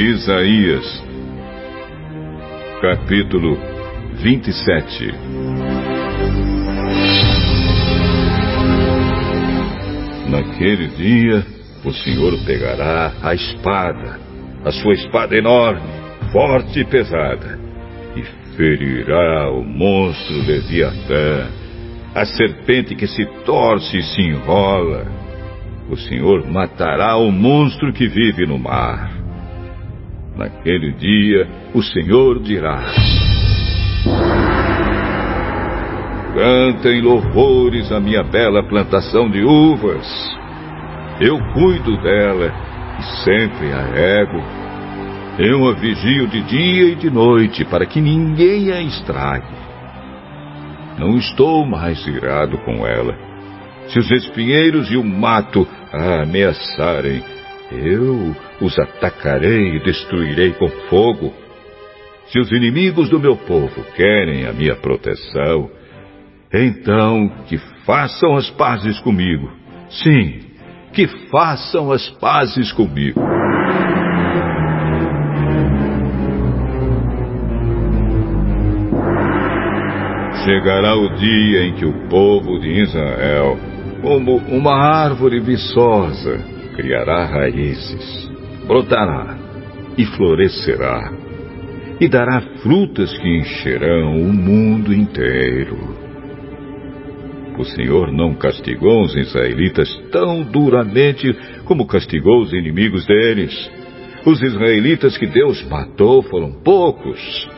Isaías, capítulo 27 Naquele dia, o Senhor pegará a espada, a sua espada enorme, forte e pesada, e ferirá o monstro Leviatã, a serpente que se torce e se enrola. O Senhor matará o monstro que vive no mar. Naquele dia, o Senhor dirá: Cantem louvores à minha bela plantação de uvas. Eu cuido dela e sempre a ego. Eu a vigio de dia e de noite para que ninguém a estrague. Não estou mais irado com ela. Se os espinheiros e o mato a ameaçarem, eu os atacarei e destruirei com fogo. Se os inimigos do meu povo querem a minha proteção, então que façam as pazes comigo. Sim, que façam as pazes comigo. Chegará o dia em que o povo de Israel, como uma árvore viçosa, criará raízes, brotará e florescerá, e dará frutas que encherão o mundo inteiro. O Senhor não castigou os israelitas tão duramente como castigou os inimigos deles. Os israelitas que Deus matou foram poucos,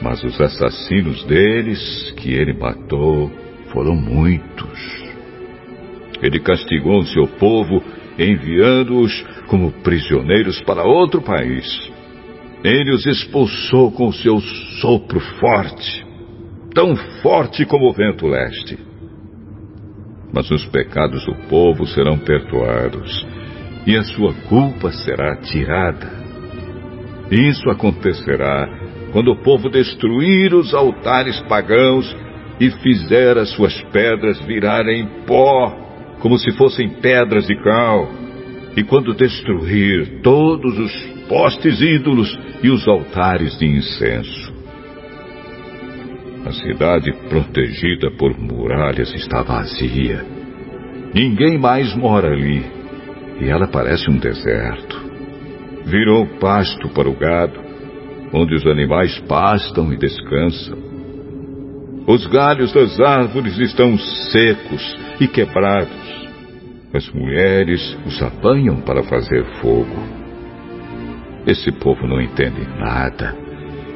mas os assassinos deles que ele matou foram muitos. Ele castigou o seu povo enviando-os como prisioneiros para outro país. Ele os expulsou com seu sopro forte, tão forte como o vento leste. Mas os pecados do povo serão perdoados e a sua culpa será tirada. Isso acontecerá quando o povo destruir os altares pagãos e fizer as suas pedras virarem pó, como se fossem pedras de cal, e quando destruir todos os postes ídolos e os altares de incenso. A cidade protegida por muralhas está vazia. Ninguém mais mora ali, e ela parece um deserto. Virou pasto para o gado, onde os animais pastam e descansam. Os galhos das árvores estão secos e quebrados. As mulheres os apanham para fazer fogo. Esse povo não entende nada.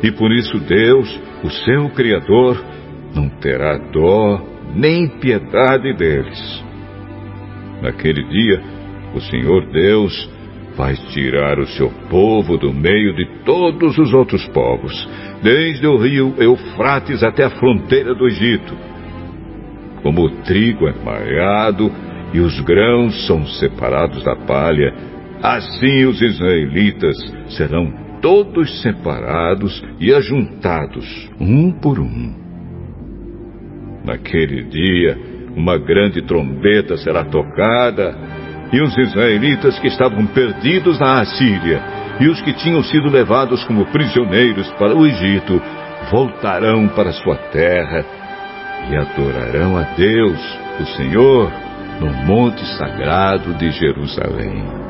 E por isso Deus, o seu Criador, não terá dó nem piedade deles. Naquele dia, o Senhor Deus vai tirar o seu povo do meio de todos os outros povos, desde o rio Eufrates até a fronteira do Egito. Como o trigo é malhado e os grãos são separados da palha, assim os israelitas serão todos separados e ajuntados, um por um. Naquele dia, uma grande trombeta será tocada e os israelitas que estavam perdidos na Assíria e os que tinham sido levados como prisioneiros para o Egito voltarão para sua terra e adorarão a Deus, o Senhor, no monte sagrado de Jerusalém.